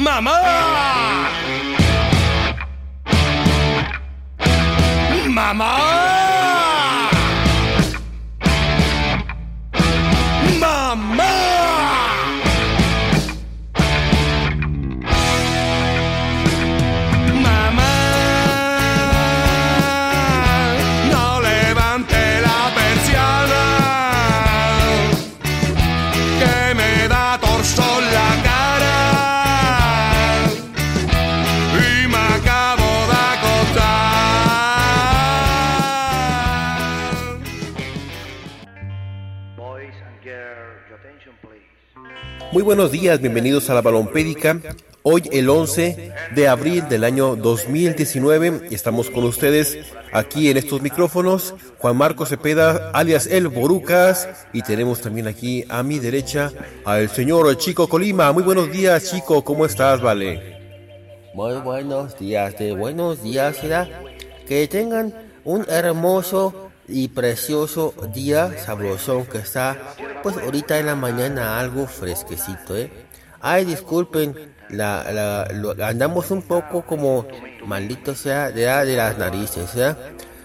¡Mamá! ¡Mamá! Muy buenos días, bienvenidos a la Balompédica. Hoy el 11 de abril del año 2019 estamos con ustedes aquí en estos micrófonos. Juan Marco Cepeda, alias El Borucas, y tenemos también aquí a mi derecha al señor Chico Colima. Muy buenos días, Chico, ¿cómo estás, vale? Muy buenos días, de buenos días, será que tengan un hermoso y precioso día sabrosón que está, pues ahorita en la mañana algo fresquecito, ¿eh? Ay, disculpen, la, la, andamos un poco como malditos sea de, de las narices, ¿ya?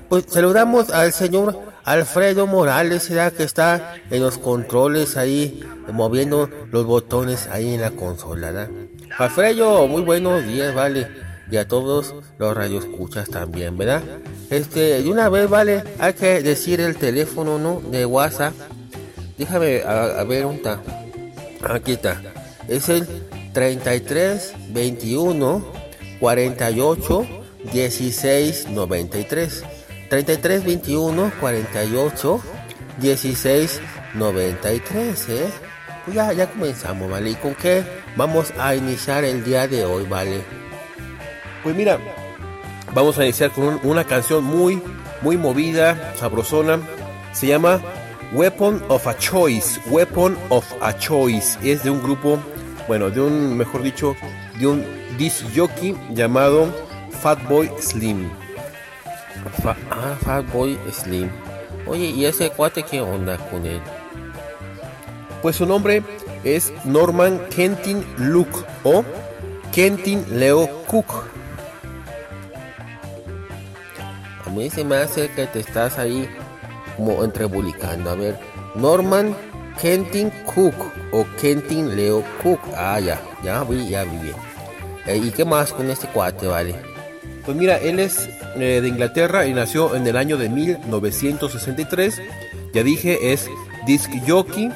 Pues saludamos al señor Alfredo Morales, ¿será que está en los controles ahí, moviendo los botones ahí en la consola. Alfredo, muy buenos días, vale y a todos los radioescuchas también, ¿verdad? Este, de una vez, vale, hay que decir el teléfono, ¿no? De WhatsApp. Déjame a, ver un ta. Aquí está. Es el 33 21 48 16 93. 33 21 48 16 93, ¿eh? Pues ya, ya comenzamos, ¿vale? ¿Y con qué vamos a iniciar el día de hoy, ¿vale? Pues mira, vamos a iniciar con una canción muy, muy movida, sabrosona. Se llama Weapon of a Choice. Weapon of a Choice. Es de un grupo, bueno, de un, mejor dicho, de un disc jockey llamado Fatboy Slim. ah, Fatboy Slim. Oye, ¿y ese cuate qué onda con él? Pues su nombre es Norman Kentin Luke o Kentin Leo Cook. Mí se me hace que te estás ahí como entrebulicando. A ver, Norman Kentin Cook o Kentin Leo Cook. Ah, ya, ya vi, ya vi bien. Eh, ¿Y qué más con este cuate, vale? Pues mira, él es eh, de Inglaterra y nació en el año de 1963. Ya dije, es disc jockey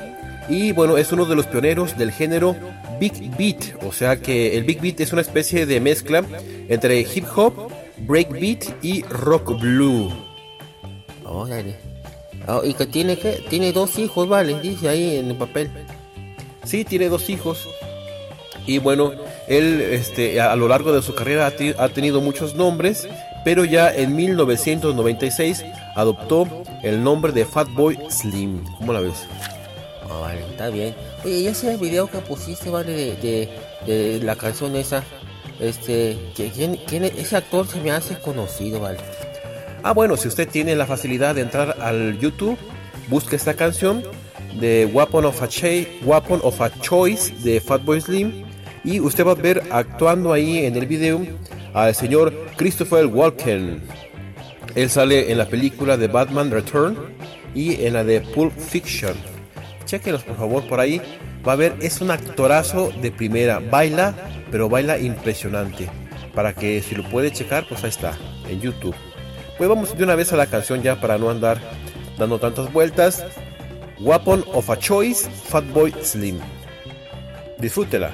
y bueno, es uno de los pioneros del género Big Beat. O sea que el Big Beat es una especie de mezcla entre hip hop breakbeat y rock blue. Oh, y que tiene que tiene dos hijos, vale, dice ahí en el papel. Sí, tiene dos hijos. Y bueno, él este, a lo largo de su carrera ha, tenido muchos nombres, pero ya en 1996 adoptó el nombre de Fatboy Slim. ¿Cómo la ves? Oh, vale, está bien. Oye, el video que pusiste, vale, de, de la canción esa este, ¿quién, quién, ese actor se me hace conocido, ¿vale? Ah, bueno, si usted tiene la facilidad de entrar al YouTube, busque esta canción de Weapon of a, Choice de Fatboy Slim y usted va a ver actuando ahí en el video al señor Christopher Walken. Él sale en la película de Batman Return y en la de Pulp Fiction. Chequenlos por favor por ahí. Va a ver, es un actorazo de primera. Baila pero baila impresionante. Para que si lo puede checar, pues ahí está, en YouTube. Pues vamos de una vez a la canción ya para no andar dando tantas vueltas. Weapon of a Choice, Fatboy Slim. Disfrútela.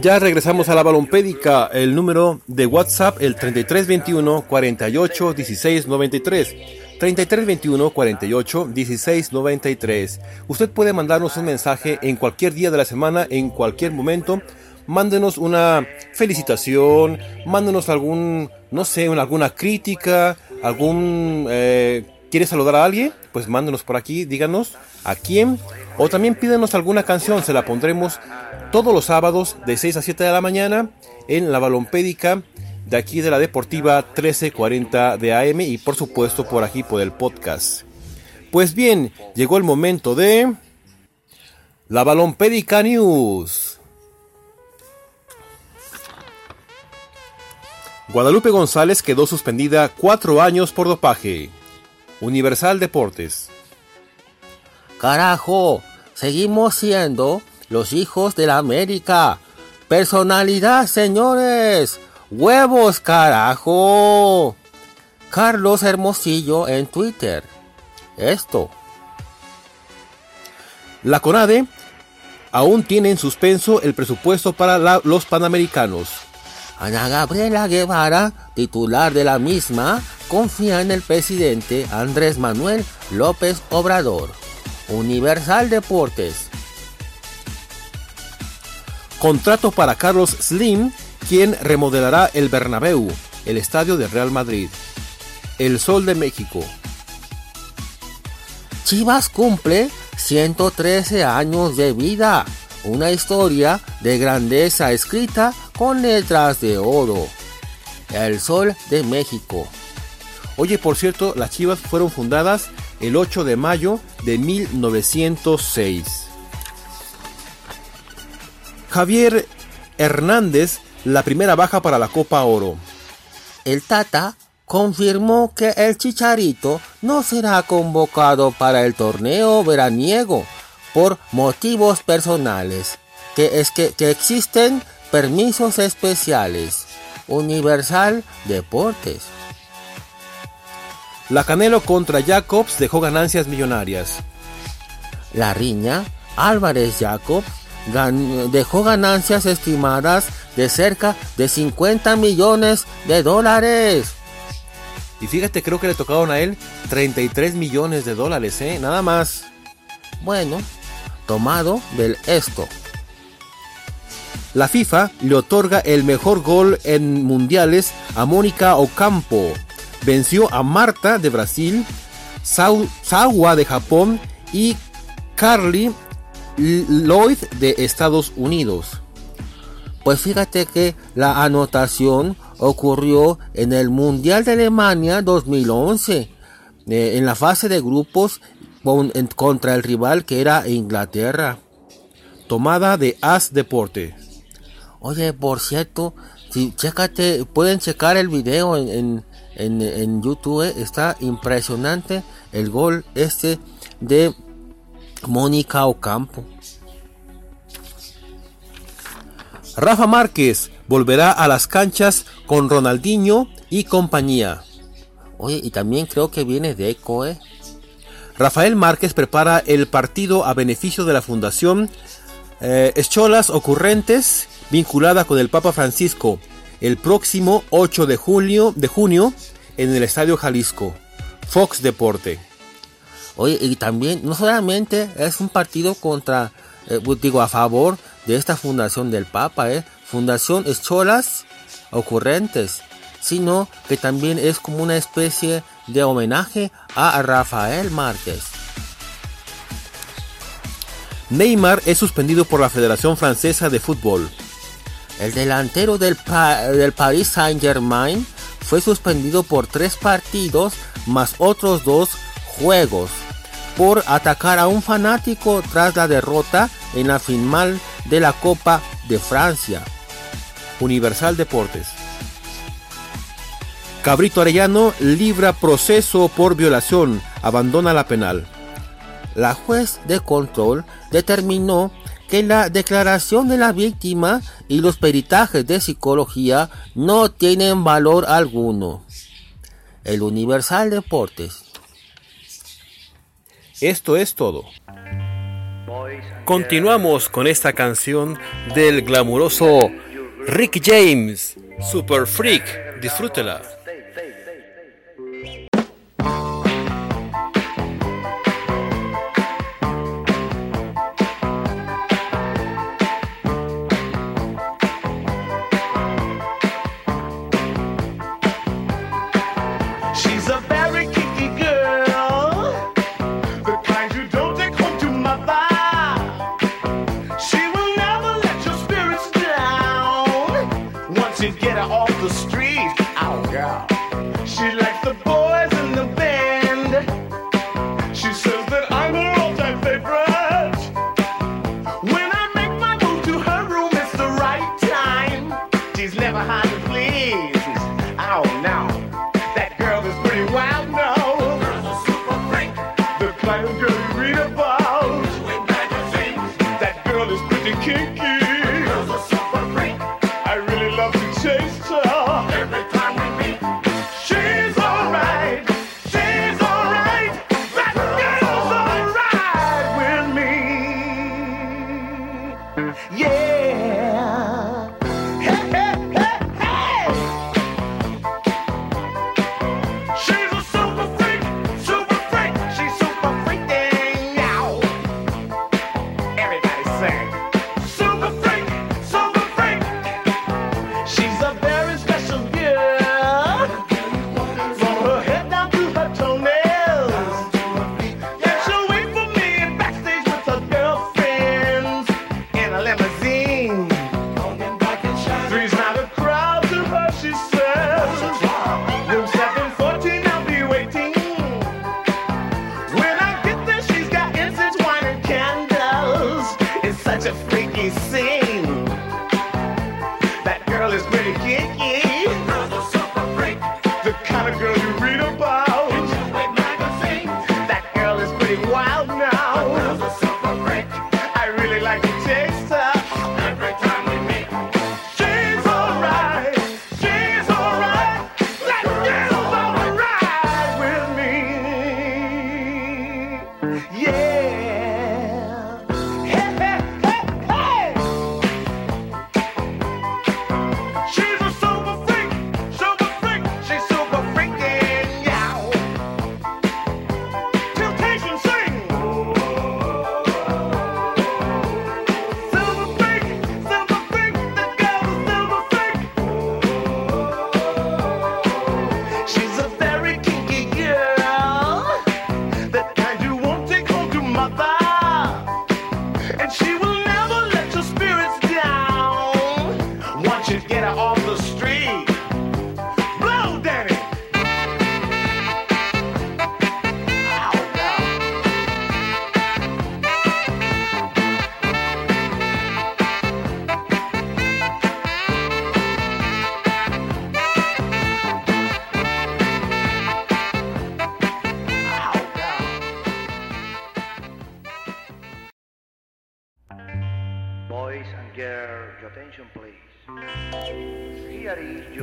Ya regresamos a la balompédica, el número de WhatsApp, el 3321 48 16 93. 3321 48 16 93. Usted puede mandarnos un mensaje en cualquier día de la semana, en cualquier momento. Mándenos una felicitación, mándenos algún, no sé, alguna crítica, algún... Eh, ¿Quiere saludar a alguien? Pues mándenos por aquí, díganos a quién. O también pídenos alguna canción, se la pondremos todos los sábados de 6 a 7 de la mañana en la balompédica de aquí de la Deportiva 1340 de AM y por supuesto por aquí por el podcast. Pues bien, llegó el momento de la balompédica news. Guadalupe González quedó suspendida cuatro años por dopaje. Universal Deportes. Carajo, seguimos siendo los hijos de la América. Personalidad, señores. Huevos, carajo. Carlos Hermosillo en Twitter. Esto. La CONADE aún tiene en suspenso el presupuesto para los Panamericanos. Ana Gabriela Guevara, titular de la misma, confía en el presidente Andrés Manuel López Obrador. Universal Deportes. Contrato para Carlos Slim, quien remodelará el Bernabéu, el estadio de Real Madrid. El Sol de México. Chivas cumple 113 años de vida. Una historia de grandeza escrita con letras de oro. El Sol de México. Oye, por cierto, las Chivas fueron fundadas el 8 de mayo de 1906. Javier Hernández, la primera baja para la Copa Oro. El Tata confirmó que el Chicharito no será convocado para el torneo veraniego por motivos personales, que es que, que existen permisos especiales. Universal Deportes. La Canelo contra Jacobs dejó ganancias millonarias. La riña Álvarez Jacobs dejó ganancias estimadas de cerca de 50 millones de dólares. Y fíjate, creo que le tocaron a él 33 millones de dólares, ¿eh? Nada más. Bueno, tomado del esto. La FIFA le otorga el mejor gol en mundiales a Mónica Ocampo. Venció a Marta de Brasil, Sawa de Japón y Carly Lloyd de Estados Unidos. Pues fíjate que la anotación ocurrió en el Mundial de Alemania 2011, eh, en la fase de grupos contra el rival que era Inglaterra. Tomada de As Deporte. Oye, por cierto, si chécate, pueden checar el video en, en YouTube, eh, está impresionante el gol este de Mónica Ocampo. Rafa Márquez volverá a las canchas con Ronaldinho y compañía. Oye, y también creo que viene de Eco, ¿eh? Rafael Márquez prepara el partido a beneficio de la Fundación eh, Escholas Ocurrentes vinculada con el Papa Francisco el próximo 8 de julio, de junio en el Estadio Jalisco. Fox Deporte. Oye, y también no solamente es un partido contra, eh, digo, a favor de esta fundación del Papa, ¿eh? Fundación Escholas Ocurrentes, sino que también es como una especie de homenaje a Rafael Márquez. Neymar es suspendido por la Federación Francesa de Fútbol. El delantero del, del Paris Saint-Germain fue suspendido por tres partidos más otros dos juegos por atacar a un fanático tras la derrota en la final de la Copa de Francia. Universal Deportes. Cabrito Arellano libra proceso por violación, abandona la penal. La juez de control determinó que la declaración de la víctima y los peritajes de psicología no tienen valor alguno. El Universal Deportes. Esto es todo. Continuamos con esta canción del glamuroso Rick James, Super Freak. Disfrútela.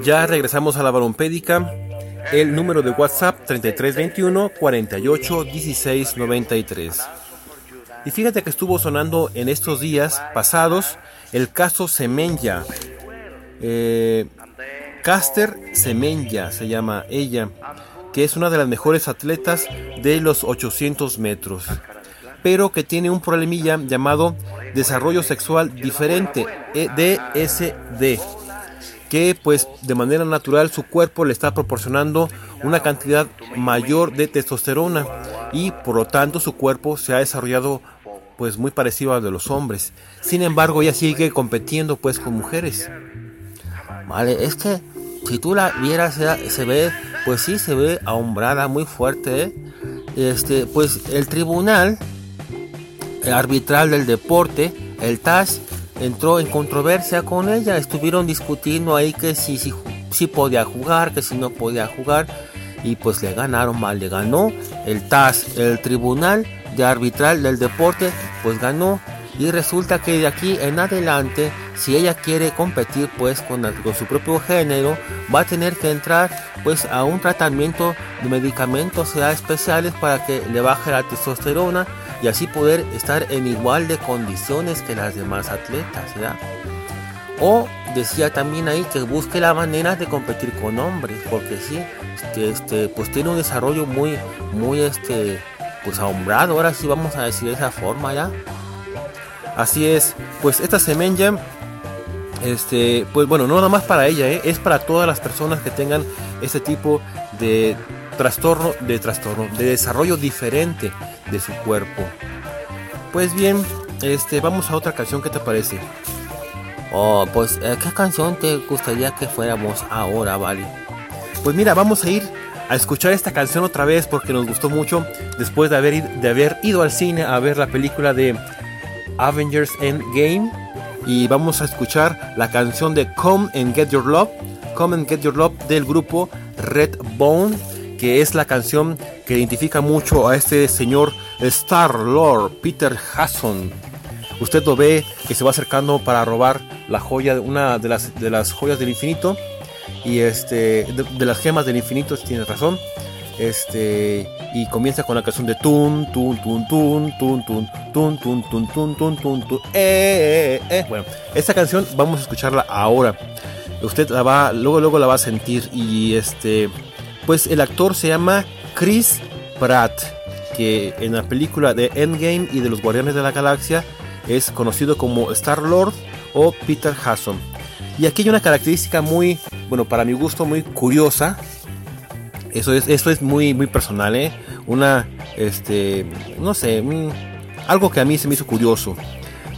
Ya regresamos a la balompédica. El número de WhatsApp 3321 48 16 93. Y fíjate que estuvo sonando en estos días pasados el caso Semenya. Eh, Caster Semenya se llama ella, que es una de las mejores atletas de los 800 metros, pero que tiene un problemilla llamado desarrollo sexual diferente, e DSD que pues de manera natural su cuerpo le está proporcionando una cantidad mayor de testosterona y por lo tanto su cuerpo se ha desarrollado pues muy parecido al de los hombres. Sin embargo, ella sigue compitiendo pues con mujeres. Vale, es que si tú la vieras se ve pues sí se ve ahombrada muy fuerte. ¿eh? Este, pues el tribunal arbitral del deporte, el TAS entró en controversia con ella. Estuvieron discutiendo ahí que si, si, si podía jugar, que si no podía jugar. Y pues le ganaron mal, le ganó el TAS, el Tribunal de Arbitral del Deporte, pues ganó. Y resulta que de aquí en adelante, si ella quiere competir pues con, su propio género, va a tener que entrar pues a un tratamiento de medicamentos especiales para que le baje la testosterona y así poder estar en igual de condiciones que las demás atletas, O decía también ahí que busque la manera de competir con hombres, porque sí, que este, pues tiene un desarrollo muy, muy este, pues ahombrado, ahora sí vamos a decir de esa forma ya. Así es, pues esta semilla, este, pues bueno, no nada más para ella, ¿eh? es para todas las personas que tengan este tipo de trastorno, de trastorno, de desarrollo diferente de su cuerpo. Pues bien, este, vamos a otra canción, ¿qué te parece? Oh, pues, eh, ¿qué canción te gustaría que fuéramos ahora, vale? Pues mira, vamos a ir a escuchar esta canción otra vez porque nos gustó mucho después de haber, de haber ido al cine a ver la película de Avengers Endgame. Y vamos a escuchar la canción de Come and Get Your Love, Come and Get Your Love del grupo Redbone que es la canción que identifica mucho a este señor Star Lord Peter Hasson. Usted lo ve que se va acercando para robar la joya, una de las, de las joyas del infinito. Y este, de, las gemas del infinito, tiene razón. Este, y comienza con la canción de tun, tun, tun, tun, tun, tun, tun, tun, tun, tun, tun, tun, tun, eh, eh, Bueno, esta canción vamos a escucharla ahora. Usted la va, luego, luego la va a sentir. Y este, pues el actor se llama Chris Pratt, que en la película de Endgame y de los Guardianes de la Galaxia es conocido como Star Lord o Peter Hasson. Y aquí hay una característica muy, bueno, para mi gusto muy curiosa. Eso es, eso es muy, muy personal, ¿eh? Una, este, no sé, algo que a mí se me hizo curioso.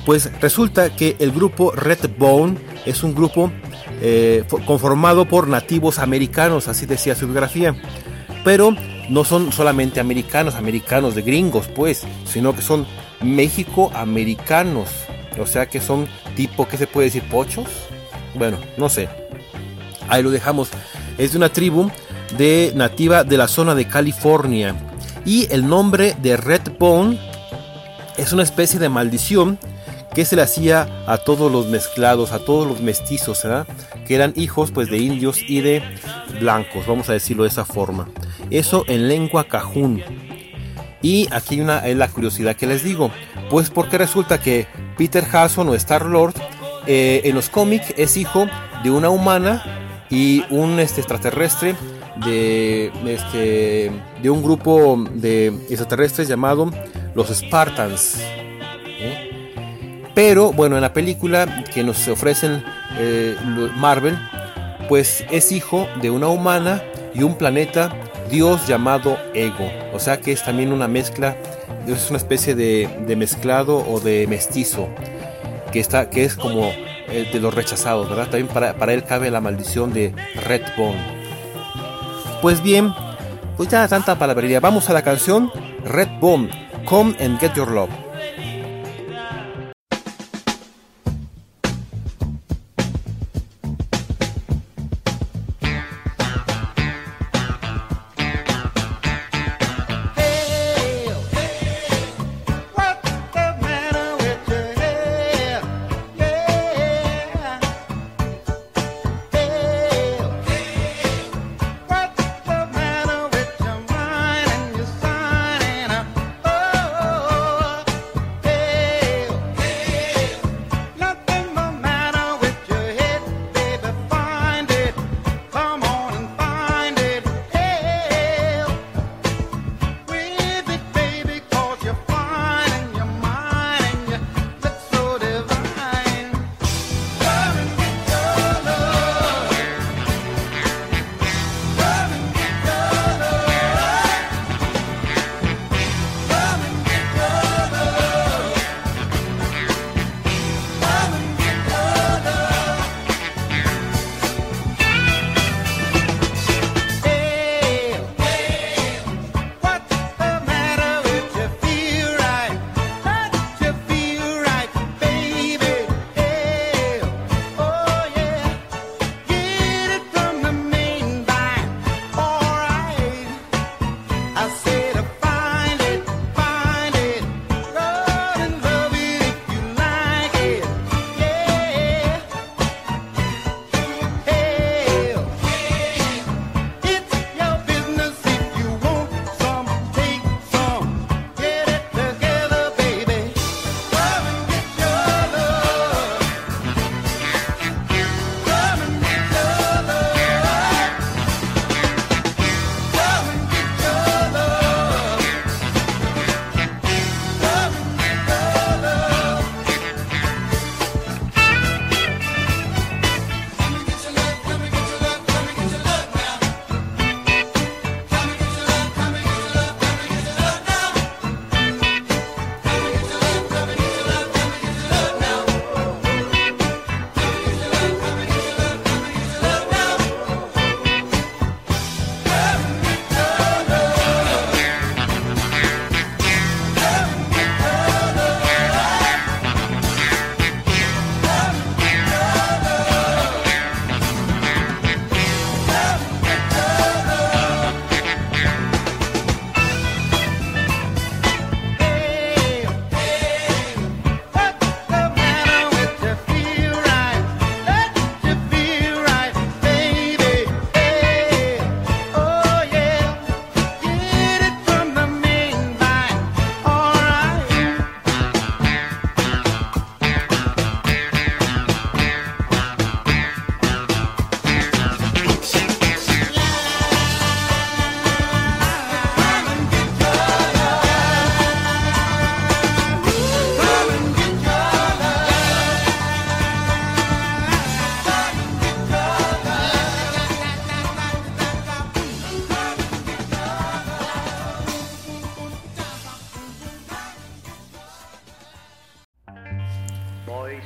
Pues resulta que el grupo Redbone es un grupo eh, conformado por nativos americanos, así decía su biografía. Pero no son solamente americanos, americanos de gringos, pues, sino que son México-americanos. O sea que son tipo, ¿qué se puede decir? ¿Pochos? Bueno, no sé. Ahí lo dejamos. Es de una tribu de nativa de la zona de California. Y el nombre de Redbone es una especie de maldición que se le hacía a todos los mezclados, a todos los mestizos, que eran hijos pues de indios y de blancos, vamos a decirlo de esa forma. Eso en lengua cajún. Y aquí una es la curiosidad que les digo, pues porque resulta que Peter Hasson o Star Lord eh, en los cómics es hijo de una humana y un este, extraterrestre este, de un grupo de extraterrestres llamado los Spartans. Pero bueno, en la película que nos ofrecen eh, Marvel, pues es hijo de una humana y un planeta dios llamado Ego. O sea que es también una mezcla, es una especie de, mezclado o de mestizo, que, está, que es como el de los rechazados, ¿verdad? También para, para él cabe la maldición de Redbone. Pues bien, pues ya tanta palabrería. Vamos a la canción Redbone, Come and Get Your Love.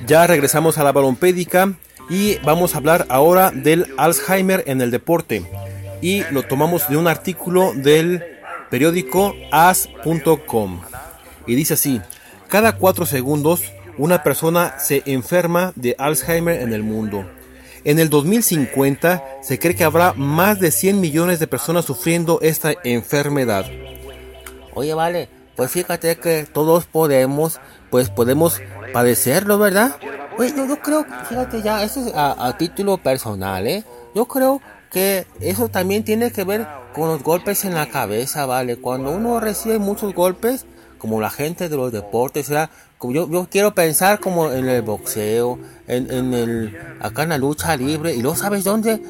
Ya regresamos a la balompédica y vamos a hablar ahora del Alzheimer en el deporte. Y lo tomamos de un artículo del periódico as.com. Y dice así, cada cuatro segundos una persona se enferma de Alzheimer en el mundo. En el 2050 se cree que habrá más de 100 millones de personas sufriendo esta enfermedad. Oye, vale, pues fíjate que todos podemos, pues podemos padecerlo, ¿verdad? Pues yo, creo, fíjate ya, eso es a, título personal, ¿eh? Yo creo que eso también tiene que ver con los golpes en la cabeza, ¿vale? Cuando uno recibe muchos golpes, como la gente de los deportes, sea, como yo, yo quiero pensar como en el boxeo, en, en el, acá en la lucha libre, y luego sabes dónde,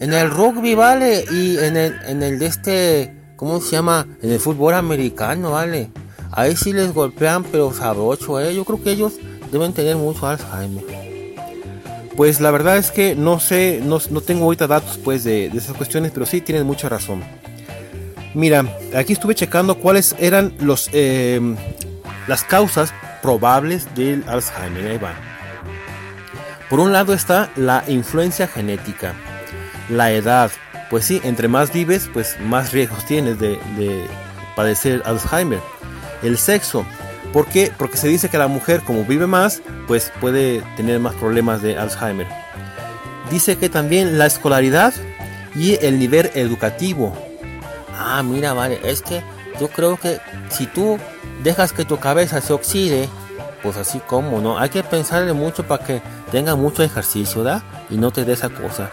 en el rugby, ¿vale? Y en el, en el de este, ¿cómo se llama? En el fútbol americano, ¿vale? Ahí sí les golpean, pero sabrocho, ¿eh? Yo creo que ellos deben tener mucho Alzheimer. Pues la verdad es que no sé, no, no tengo ahorita datos pues de, esas cuestiones, pero sí tienen mucha razón. Mira, aquí estuve checando cuáles eran los, eh, las causas probables del Alzheimer. Ahí va. Por un lado está la influencia genética, la edad. Pues sí, entre más vives, pues más riesgos tienes de padecer Alzheimer. El sexo, ¿Por qué? Porque se dice que la mujer, como vive más, pues puede tener más problemas de Alzheimer. Dice que también la escolaridad y el nivel educativo. Ah, mira, vale, es que yo creo que si tú dejas que tu cabeza se oxide, pues así como, ¿no? Hay que pensarle mucho para que tenga mucho ejercicio, ¿da? Y no te dé esa cosa.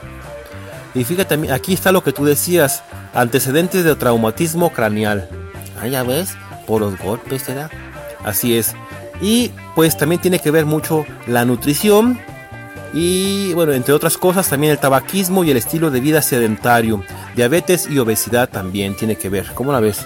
Y fíjate, aquí está lo que tú decías, antecedentes de traumatismo craneal. Ah, ya ves, por los golpes, ¿verdad? Así es. Y pues también tiene que ver mucho la nutrición y bueno, entre otras cosas también el tabaquismo y el estilo de vida sedentario. Diabetes y obesidad también tiene que ver. ¿Cómo la ves?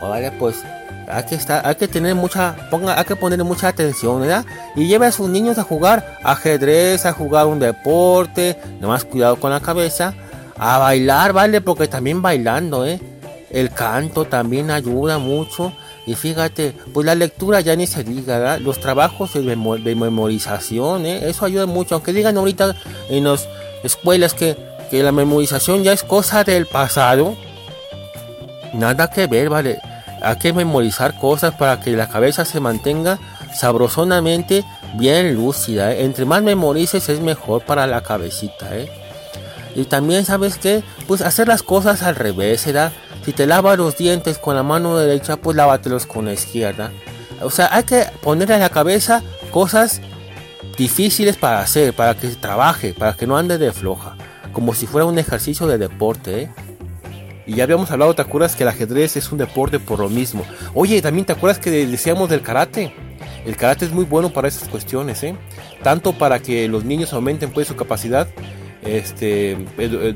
Vale, pues hay que estar, hay que tener mucha, ponga, hay que poner mucha atención, ¿verdad? Y lleve a sus niños a jugar ajedrez, a jugar un deporte, nomás cuidado con la cabeza, a bailar, ¿vale? Porque también bailando, ¿eh? El canto también ayuda mucho y fíjate, pues la lectura ya ni se diga, ¿verdad? los trabajos de, memorización, ¿eh? eso ayuda mucho, aunque digan ahorita en las escuelas que, que la memorización ya es cosa del pasado, nada que ver, ¿vale? Hay que memorizar cosas para que la cabeza se mantenga sabrosonamente bien lúcida. ¿eh? Entre más memorices es mejor para la cabecita, ¿eh? Y también, ¿sabes qué? Pues hacer las cosas al revés, ¿verdad? Si te lavas los dientes con la mano derecha, pues lávatelos con la izquierda. O sea, hay que ponerle a la cabeza cosas difíciles para hacer, para que trabaje, para que no ande de floja. Como si fuera un ejercicio de deporte, ¿eh? Y ya habíamos hablado, ¿te acuerdas que el ajedrez es un deporte por lo mismo? Oye, también te acuerdas que decíamos del karate. El karate es muy bueno para esas cuestiones, ¿eh? Tanto para que los niños aumenten pues su capacidad este,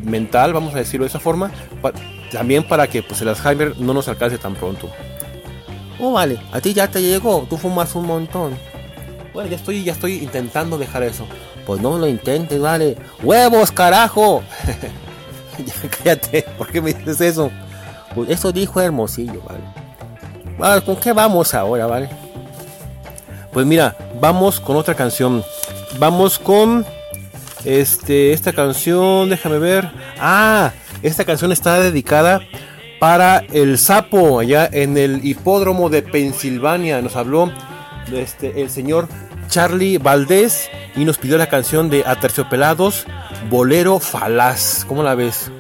mental, vamos a decirlo de esa forma, también para que pues, el Alzheimer no nos alcance tan pronto. Oh, vale, a ti ya te llegó, tú fumas un montón. Bueno, ya estoy, ya estoy intentando dejar eso. Pues no lo intentes, vale. ¡Huevos, carajo! ya cállate, ¿por qué me dices eso? Pues eso dijo Hermosillo, vale. Vale, ¿con qué vamos ahora, vale? Pues mira, vamos con otra canción. Vamos con este, esta canción, déjame ver. Ah, esta canción está dedicada para el sapo allá en el hipódromo de Pensilvania. Nos habló este, el señor Charlie Valdés y nos pidió la canción de Aterciopelados, Bolero Falaz. ¿Cómo la ves?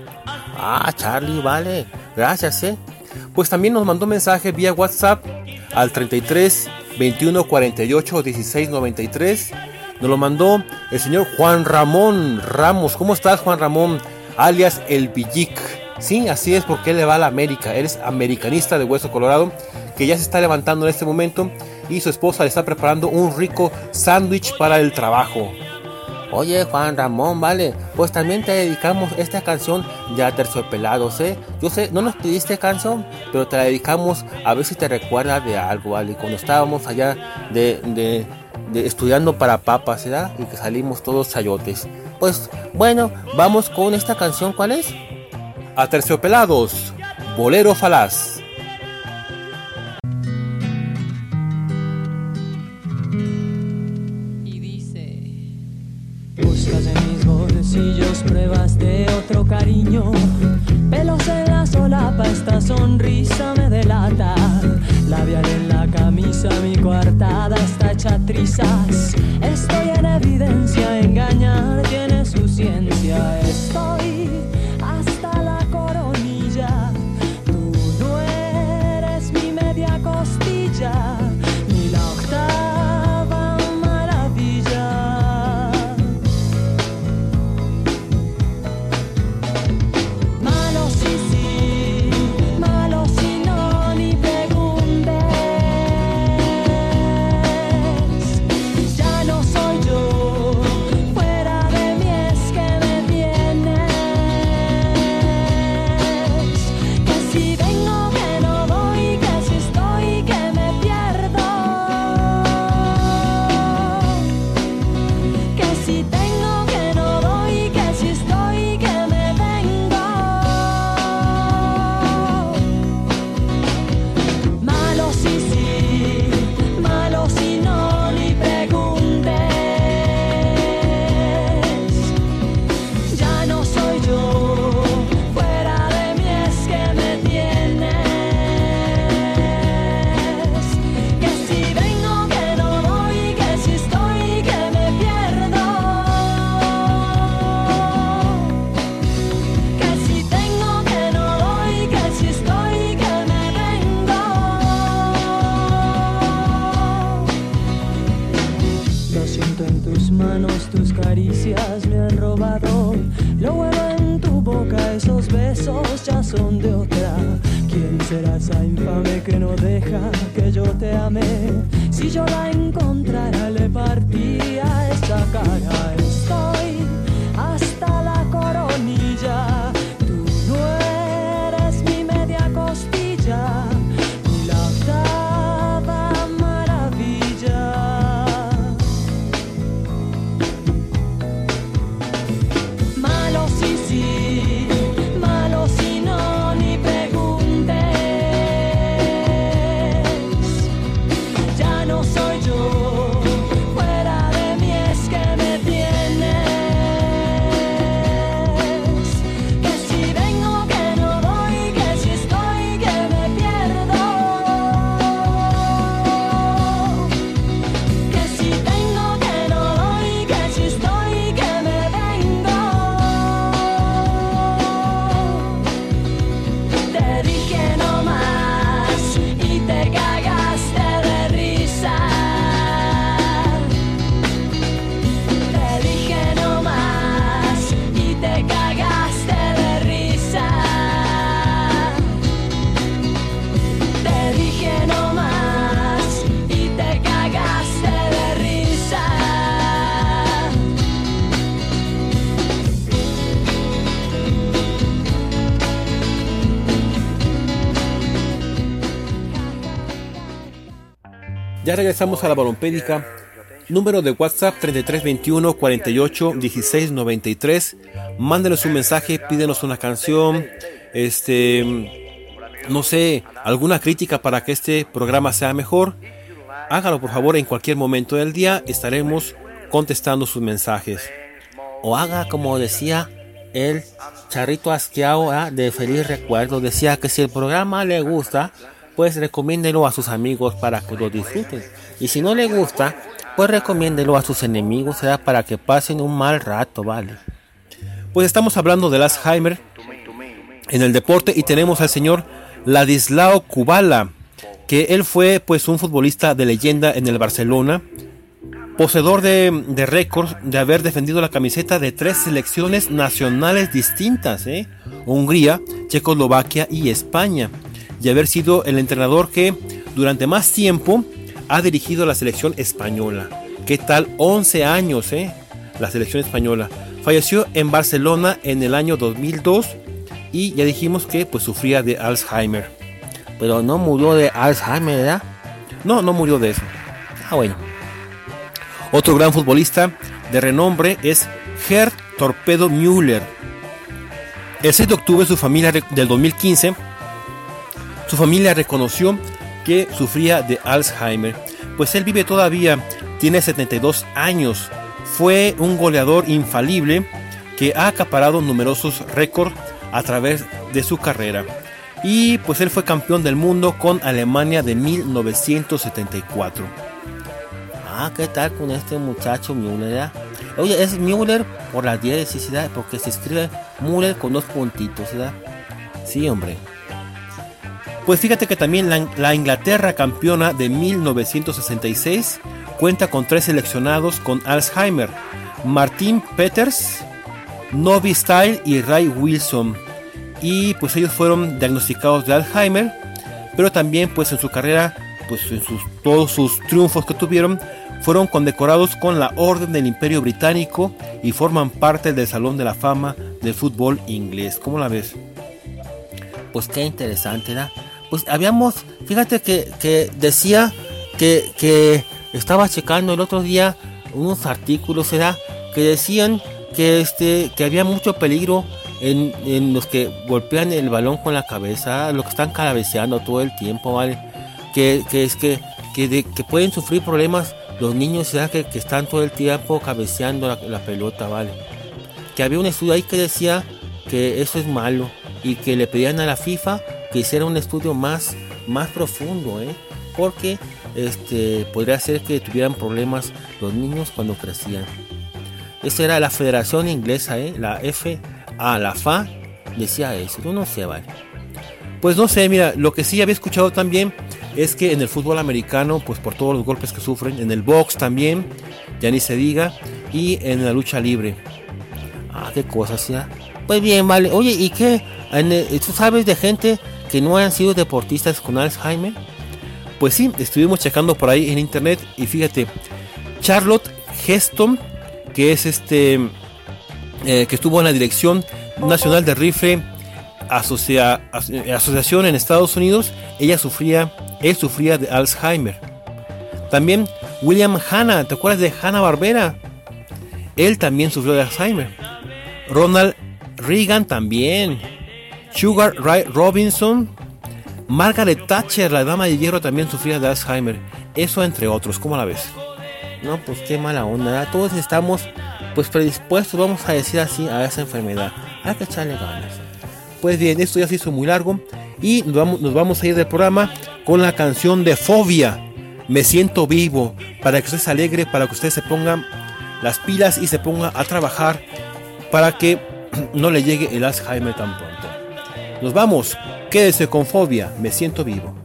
Ah, Charlie, vale. Gracias, eh. Pues también nos mandó mensaje vía WhatsApp al 33 21 48 16 93 nos lo mandó el señor Juan Ramón Ramos. ¿Cómo estás, Juan Ramón? Alias El Villic. Sí, así es porque él le va a la América. Él es americanista de Hueso Colorado, que ya se está levantando en este momento y su esposa le está preparando un rico sándwich para el trabajo. Oye, Juan Ramón, vale, pues también te dedicamos esta canción de Aterciopelados, ¿eh? Yo sé, no nos pidiste canción, pero te la dedicamos a ver si te recuerda de algo, ¿vale? Cuando estábamos allá de estudiando para papas, ¿verdad? Y que salimos todos chayotes pues bueno, vamos con esta canción, ¿cuál es? Aterciopelados, Bolero Falaz. Y dice: Buscas en mis bolsillos pruebas de otro cariño, pelos en la solapa, esta sonrisa me delata Labial en la camisa, mi coartada está hecha trizas. Estoy en evidencia, engañar tiene su ciencia. Estoy Ya regresamos a la balompédica. Número de WhatsApp 3321 48 16 93. Mándenos un mensaje, pídenos una canción, este, no sé, alguna crítica para que este programa sea mejor. Hágalo por favor en cualquier momento del día, estaremos contestando sus mensajes. O haga como decía el charrito asqueado ¿ah? de feliz recuerdo. Decía que si el programa le gusta, pues recomiéndelo a sus amigos para que lo disfruten. Y si no le gusta, pues recomiéndelo a sus enemigos ¿verdad? para que pasen un mal rato, ¿vale? Pues estamos hablando del Alzheimer en el deporte y tenemos al señor Ladislao Kubala, que él fue pues un futbolista de leyenda en el Barcelona, poseedor de, de récords de haber defendido la camiseta de tres selecciones nacionales distintas, ¿eh? Hungría, Checoslovaquia y España, y haber sido el entrenador que durante más tiempo ha dirigido la selección española. ¿Qué tal? 11 años, ¿eh? La selección española. Falleció en Barcelona en el año 2002 y ya dijimos que pues sufría de Alzheimer. Pero no murió de Alzheimer, ¿verdad? No, no murió de eso. Ah, bueno. Otro gran futbolista de renombre es Gerd Torpedo Müller. El 6 de octubre su familia del 2015, su familia reconoció que sufría de Alzheimer, pues él vive todavía, tiene 72 años, fue un goleador infalible que ha acaparado numerosos récords a través de su carrera. Y pues él fue campeón del mundo con Alemania de 1974. Ah, ¿qué tal con este muchacho Müller? Oye, es Müller por la diéresis, ¿verdad? Porque se escribe Müller con dos puntitos, ¿verdad? Sí, hombre. Pues fíjate que también la, Inglaterra campeona de 1966 cuenta con tres seleccionados con Alzheimer. Martin Peters, Novi Style y Ray Wilson. Y pues ellos fueron diagnosticados de Alzheimer, pero también pues en su carrera, pues en sus, todos sus triunfos que tuvieron, fueron condecorados con la Orden del Imperio Británico y forman parte del Salón de la Fama del fútbol inglés. ¿Cómo la ves? Pues qué interesante, ¿verdad? Pues habíamos, fíjate que, decía que, que, estaba checando el otro día unos artículos, ¿verdad? Que decían que, este, que había mucho peligro en, en, los que golpean el balón con la cabeza, los que están cabeceando todo el tiempo, ¿vale? Que, que es que, que, que pueden sufrir problemas los niños que, que están todo el tiempo cabeceando la, pelota, ¿vale? Que había un estudio ahí que decía que eso es malo y que le pedían a la FIFA que hiciera un estudio más, más profundo, ¿eh? Porque este, podría ser que tuvieran problemas los niños cuando crecían. Esa era la Federación Inglesa, ¿eh? La FA, la FA decía eso. Yo no sé, ¿vale? Pues no sé, mira, lo que sí había escuchado también es que en el fútbol americano, pues por todos los golpes que sufren, en el box también, ya ni se diga, y en la lucha libre. Ah, qué cosas ya. Pues bien, vale. Oye, ¿y qué? ¿Tú sabes de gente que no han sido deportistas con Alzheimer? Pues sí, estuvimos checando por ahí en internet y fíjate, Charlotte Heston, que es este, eh, que estuvo en la Dirección Nacional de Rifle Asociación en Estados Unidos, ella sufría él sufría de Alzheimer. También William Hanna, ¿te acuerdas de Hanna Barbera? Él también sufrió de Alzheimer. Ronald Reagan también. Sugar Ray Robinson. Margaret Thatcher, la dama de hierro, también sufría de Alzheimer. Eso entre otros, ¿cómo la ves? No, pues qué mala onda. Todos estamos pues predispuestos, vamos a decir así, a esa enfermedad. Hay que echarle ganas. Pues bien, esto ya se hizo muy largo y nos vamos, nos vamos a ir del programa con la canción de Fobia. Me siento vivo, para que usted se alegre, para que usted se ponga las pilas y se ponga a trabajar para que no le llegue el Alzheimer tan pronto. Nos vamos, quédese con Fobia, me siento vivo.